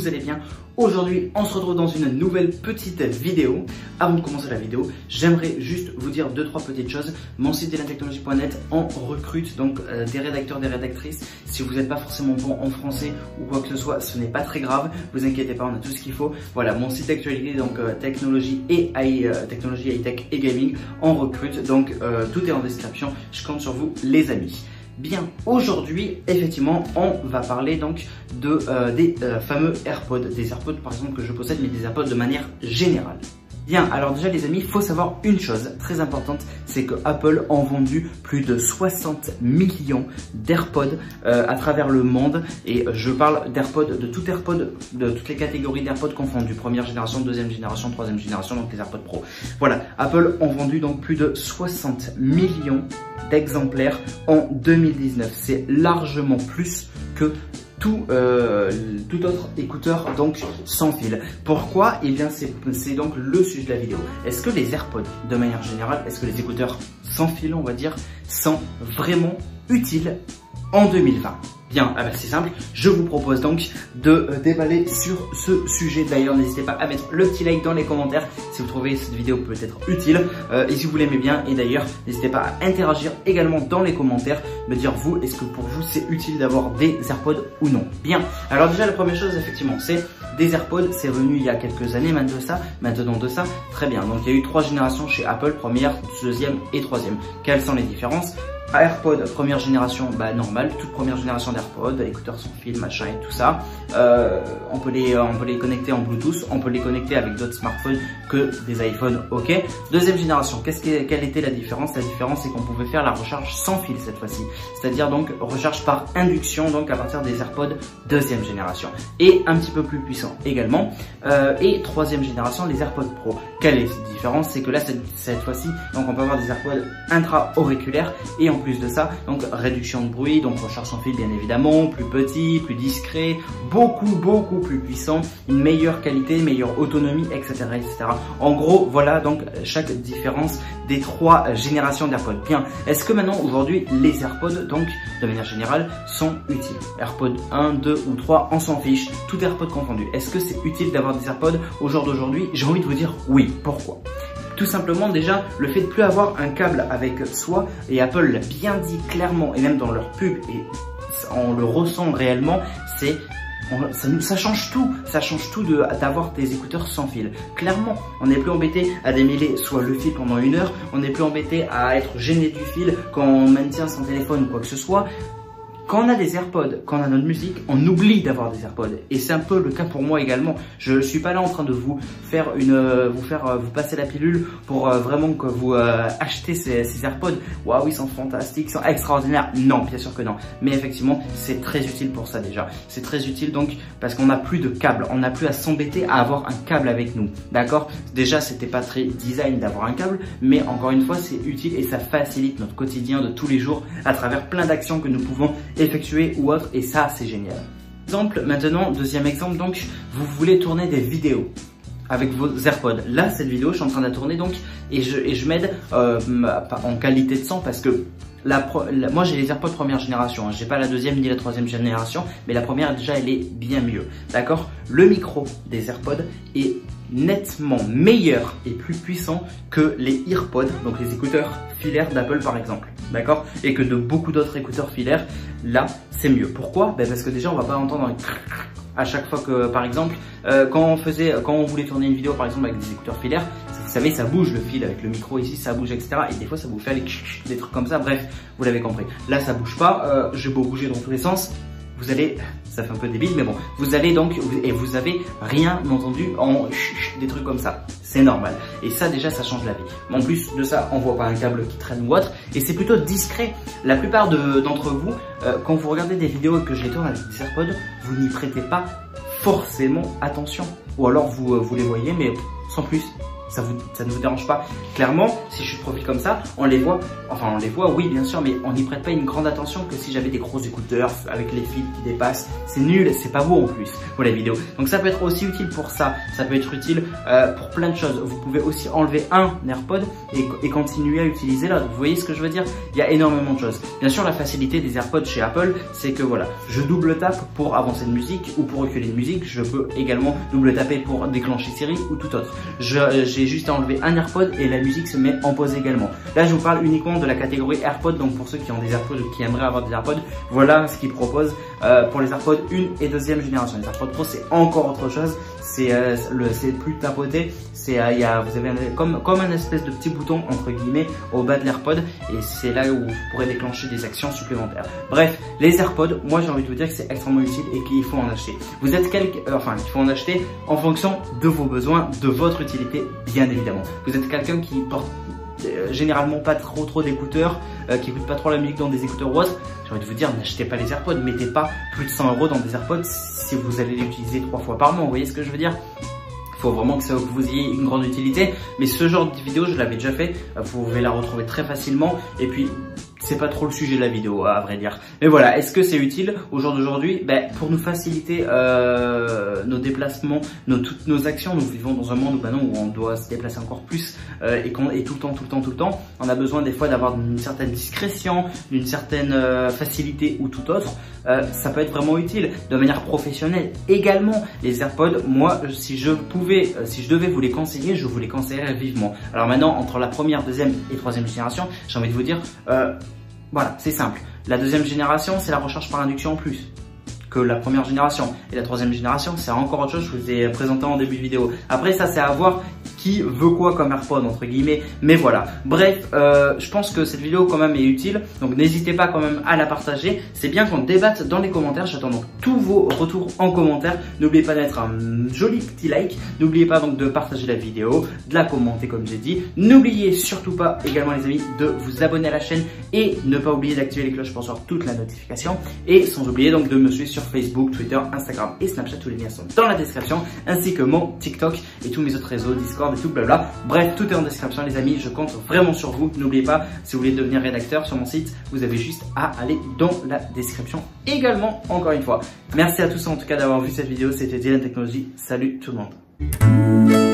vous allez bien. Aujourd'hui, on se retrouve dans une nouvelle petite vidéo. Avant de commencer la vidéo, j'aimerais juste vous dire deux trois petites choses. Mon site technologie.net on recrute donc euh, des rédacteurs, des rédactrices. Si vous n'êtes pas forcément bon en français ou quoi que ce soit, ce n'est pas très grave. Vous inquiétez pas, on a tout ce qu'il faut. Voilà, mon site d'actualité donc euh, technologie et euh, technologie high tech et gaming, on recrute. Donc tout est en description. Je compte sur vous, les amis. Bien, aujourd'hui, effectivement, on va parler donc de, euh, des euh, fameux AirPods, des AirPods par exemple que je possède, mais des AirPods de manière générale. Bien, alors déjà les amis, il faut savoir une chose très importante, c'est que Apple a vendu plus de 60 millions d'AirPods euh, à travers le monde. Et je parle d'AirPods, de tout AirPod, de toutes les catégories d'AirPods confondues, première génération, deuxième génération, troisième génération, donc les AirPods Pro. Voilà, Apple a vendu donc plus de 60 millions d'exemplaires en 2019. C'est largement plus que tout, euh, tout autre écouteur donc sans fil. Pourquoi? Eh bien c'est donc le sujet de la vidéo. Est-ce que les AirPods de manière générale, est-ce que les écouteurs sans fil on va dire sont vraiment utiles en 2020 Bien, ah bah, c'est simple, je vous propose donc de euh, déballer sur ce sujet. D'ailleurs, n'hésitez pas à mettre le petit like dans les commentaires si vous trouvez cette vidéo peut-être utile euh, et si vous l'aimez bien. Et d'ailleurs, n'hésitez pas à interagir également dans les commentaires, me dire vous, est-ce que pour vous c'est utile d'avoir des AirPods ou non? Bien, alors déjà la première chose effectivement, c'est des AirPods, c'est venu il y a quelques années maintenant de ça, maintenant de ça, très bien. Donc il y a eu trois générations chez Apple, première, deuxième et troisième. Quelles sont les différences? AirPod première génération, bah normal, toute première génération d'AirPod, écouteurs sans fil, machin et tout ça. Euh, on peut les on peut les connecter en Bluetooth, on peut les connecter avec d'autres smartphones que des iPhones, ok. Deuxième génération, qu'est-ce que, quelle était la différence? La différence c'est qu'on pouvait faire la recharge sans fil cette fois-ci, c'est-à-dire donc recharge par induction, donc à partir des AirPods deuxième génération et un petit peu plus puissant également. Euh, et troisième génération, les AirPods Pro. Quelle est cette différence? C'est que là cette, fois-ci, donc on peut avoir des AirPods intra-auriculaires plus de ça, donc réduction de bruit, donc recharge sans fil bien évidemment, plus petit, plus discret, beaucoup beaucoup plus puissant, une meilleure qualité, meilleure autonomie, etc. etc. En gros, voilà donc chaque différence des trois générations d'AirPods. Bien, est-ce que maintenant aujourd'hui les AirPods donc de manière générale sont utiles? AirPods 1, 2 ou 3, on s'en fiche, tout AirPod confondu. Est-ce que c'est utile d'avoir des AirPods au jour d'aujourd'hui? J'ai envie de vous dire oui. Pourquoi? Tout simplement déjà le fait de plus avoir un câble avec soi et Apple l'a bien dit clairement et même dans leur pub et on le ressent réellement, c'est ça, change tout, ça change tout d'avoir tes écouteurs sans fil. Clairement, on n'est plus embêté à démêler soit le fil pendant une heure, on n'est plus embêté à être gêné du fil quand on maintient son téléphone ou quoi que ce soit. Quand on a des AirPods, quand on a notre musique, on oublie d'avoir des AirPods. Et c'est un peu le cas pour moi également. Je ne suis pas là en train de vous faire une, euh, vous faire, euh, vous passer la pilule pour euh, vraiment que vous achetez ces, AirPods. Waouh, ils sont fantastiques, ils sont extraordinaires. Non, bien sûr que non. Mais effectivement, c'est très utile pour ça déjà. C'est très utile donc parce qu'on n'a plus de câble. On n'a plus à s'embêter à avoir un câble avec nous. D'accord? Déjà, c'était pas très design d'avoir un câble, mais encore une fois, c'est utile et ça facilite notre quotidien de tous les jours à travers plein d'actions que nous pouvons effectuer ou autre et ça c'est génial. Exemple maintenant, deuxième exemple donc, vous voulez tourner des vidéos avec vos AirPods. Là, cette vidéo, je suis en train de la tourner donc et je, et je m'aide euh, en qualité de son parce que la, moi j'ai les AirPods première génération, hein. j'ai pas la deuxième ni la troisième génération, mais la première déjà elle est bien mieux. D'accord? Le micro des AirPods est nettement meilleur et plus puissant que les EarPods, donc les écouteurs filaires d'Apple par exemple. D'accord? Et que de beaucoup d'autres écouteurs filaires, là c'est mieux. Pourquoi? Ben Parce que déjà on va pas entendre un à chaque fois que par exemple euh, quand on faisait quand on voulait tourner une vidéo par exemple avec des écouteurs filaires vous savez, ça bouge le fil avec le micro ici, ça bouge, etc. Et des fois, ça vous fait des trucs comme ça. Bref, vous l'avez compris. Là, ça bouge pas. Euh, je vais beau bouger dans tous les sens. Vous allez, ça fait un peu débile, mais bon, vous allez donc, et vous avez rien entendu en des trucs comme ça. C'est normal. Et ça, déjà, ça change la vie. En plus de ça, on voit pas un câble qui traîne ou autre. Et c'est plutôt discret. La plupart d'entre vous, euh, quand vous regardez des vidéos que je les tourne avec des vous n'y prêtez pas forcément attention. Ou alors vous, euh, vous les voyez, mais sans plus ça, vous, ça ne vous dérange pas. Clairement, si je suis de profil comme ça, on les voit, enfin on les voit, oui bien sûr, mais on n'y prête pas une grande attention que si j'avais des gros écouteurs avec les fils qui dépassent. C'est nul, c'est pas beau en plus pour les vidéos. Donc ça peut être aussi utile pour ça, ça peut être utile euh, pour plein de choses. Vous pouvez aussi enlever un AirPod et, continuer à utiliser l'autre. Vous voyez ce que je veux dire? Il y a énormément de choses. Bien sûr, la facilité des AirPods chez Apple, c'est que voilà, je double tape pour avancer de musique ou pour reculer de musique. Je peux également double taper pour déclencher Siri ou tout autre. Euh, j'ai juste à enlever un AirPod et la musique se met en pause également. Là, je vous parle uniquement de la catégorie AirPod. Donc pour ceux qui ont des AirPods ou qui aimeraient avoir des AirPods, voilà ce qu'ils proposent euh, pour les AirPods 1 et deuxième génération. Les AirPods Pro, c'est encore autre chose. C'est euh, c'est plus tapoté. C'est a, vous avez comme comme un espèce de petit bouton entre guillemets au bas de l'AirPod et c'est là où vous pourrez déclencher des actions supplémentaires. Bref, les AirPods, moi j'ai envie de vous dire que c'est extrêmement utile et qu'il faut en acheter. Vous êtes quelqu'un, enfin il faut en acheter en fonction de vos besoins, de votre utilité, bien évidemment. Vous êtes quelqu'un qui porte euh, généralement pas trop trop d'écouteurs, euh, qui écoute pas trop la musique dans des écouteurs ou j'ai envie de vous dire, n'achetez pas les AirPods, mettez pas plus de 100 euros dans des AirPods si vous allez les utiliser trois fois par mois, vous voyez ce que je veux dire? Faut vraiment que, ça, vous ayez une grande utilité. Mais ce genre de vidéo, je l'avais déjà fait. Vous pouvez la retrouver très facilement. Et puis, c'est pas trop le sujet de la vidéo à vrai dire. Mais voilà, est-ce que c'est utile au jour d'aujourd'hui? Ben, Pour nous faciliter euh, nos déplacements, nos, toutes nos actions, nous vivons dans un monde où, ben non, où on doit se déplacer encore plus euh, et, et tout le temps, tout le temps, tout le temps. On a besoin des fois d'avoir une certaine discrétion, d'une certaine euh, facilité ou tout autre. Euh, ça peut être vraiment utile de manière professionnelle. Également, les AirPods, moi, si je pouvais, euh, si je devais vous les conseiller, je vous les conseillerais vivement. Alors maintenant, entre la première, deuxième et troisième génération, j'ai envie de vous dire, euh, voilà, c'est simple. La deuxième génération, c'est la recharge par induction en plus que la première génération. Et la troisième génération, c'est encore autre chose, je vous ai présenté en début de vidéo. Après, ça, c'est à voir qui veut quoi comme AirPod, entre guillemets. Mais voilà. Bref, euh, je pense que cette vidéo, quand même, est utile. Donc, n'hésitez pas quand même à la partager. C'est bien qu'on débatte dans les commentaires. J'attends donc tous vos retours en commentaire. N'oubliez pas d'être un joli petit like. N'oubliez pas donc de partager la vidéo, de la commenter, comme j'ai dit. N'oubliez surtout pas, également, les amis, de vous abonner à la chaîne et ne pas oublier d'activer les cloches pour recevoir toute la notification. Et sans oublier donc de me suivre sur Facebook, Twitter, Instagram et Snapchat. Tous les liens sont dans la description, ainsi que mon TikTok et tous mes autres réseaux, Discord et tout blabla. Bref, tout est en description les amis, je compte vraiment sur vous. N'oubliez pas, si vous voulez devenir rédacteur sur mon site, vous avez juste à aller dans la description également, encore une fois. Merci à tous en tout cas d'avoir vu cette vidéo, c'était Dylan Technology. Salut tout le monde.